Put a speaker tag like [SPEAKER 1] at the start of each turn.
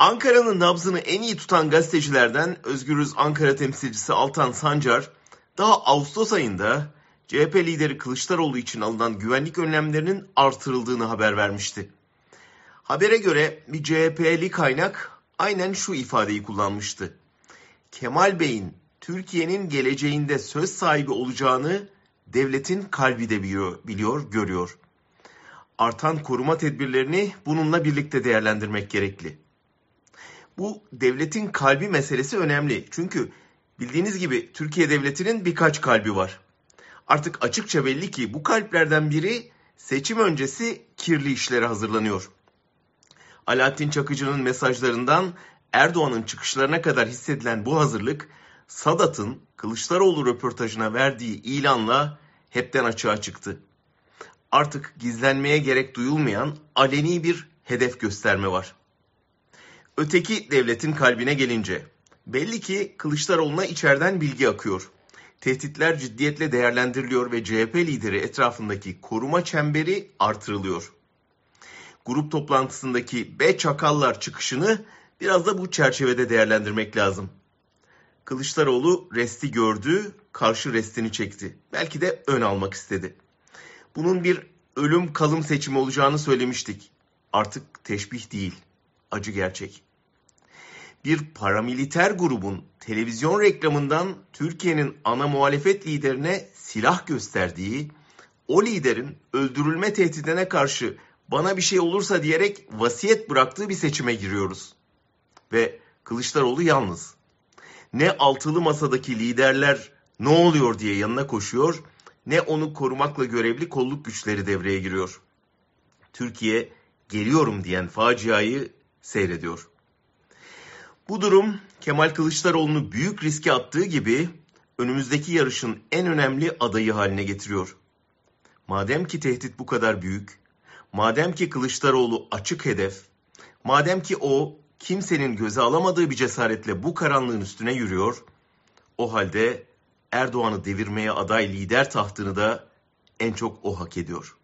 [SPEAKER 1] Ankara'nın nabzını en iyi tutan gazetecilerden Özgürüz Ankara temsilcisi Altan Sancar, daha Ağustos ayında CHP lideri Kılıçdaroğlu için alınan güvenlik önlemlerinin artırıldığını haber vermişti. Habere göre bir CHP'li kaynak aynen şu ifadeyi kullanmıştı. Kemal Bey'in Türkiye'nin geleceğinde söz sahibi olacağını devletin kalbi de biliyor, biliyor, görüyor. Artan koruma tedbirlerini bununla birlikte değerlendirmek gerekli. Bu devletin kalbi meselesi önemli. Çünkü bildiğiniz gibi Türkiye devletinin birkaç kalbi var. Artık açıkça belli ki bu kalplerden biri seçim öncesi kirli işlere hazırlanıyor. Alaaddin Çakıcı'nın mesajlarından Erdoğan'ın çıkışlarına kadar hissedilen bu hazırlık Sadat'ın Kılıçdaroğlu röportajına verdiği ilanla hepten açığa çıktı. Artık gizlenmeye gerek duyulmayan aleni bir hedef gösterme var. Öteki devletin kalbine gelince belli ki Kılıçdaroğlu'na içeriden bilgi akıyor. Tehditler ciddiyetle değerlendiriliyor ve CHP lideri etrafındaki koruma çemberi artırılıyor. Grup toplantısındaki B çakallar çıkışını biraz da bu çerçevede değerlendirmek lazım. Kılıçdaroğlu resti gördü, karşı restini çekti. Belki de ön almak istedi. Bunun bir ölüm kalım seçimi olacağını söylemiştik. Artık teşbih değil, acı gerçek. Bir paramiliter grubun televizyon reklamından Türkiye'nin ana muhalefet liderine silah gösterdiği, o liderin öldürülme tehdidine karşı bana bir şey olursa diyerek vasiyet bıraktığı bir seçime giriyoruz. Ve Kılıçdaroğlu yalnız. Ne altılı masadaki liderler ne oluyor diye yanına koşuyor, ne onu korumakla görevli kolluk güçleri devreye giriyor. Türkiye geliyorum diyen faciayı seyrediyor. Bu durum Kemal Kılıçdaroğlu'nu büyük riske attığı gibi önümüzdeki yarışın en önemli adayı haline getiriyor. Madem ki tehdit bu kadar büyük, madem ki Kılıçdaroğlu açık hedef, madem ki o kimsenin göze alamadığı bir cesaretle bu karanlığın üstüne yürüyor, o halde Erdoğan'ı devirmeye aday lider tahtını da en çok o hak ediyor.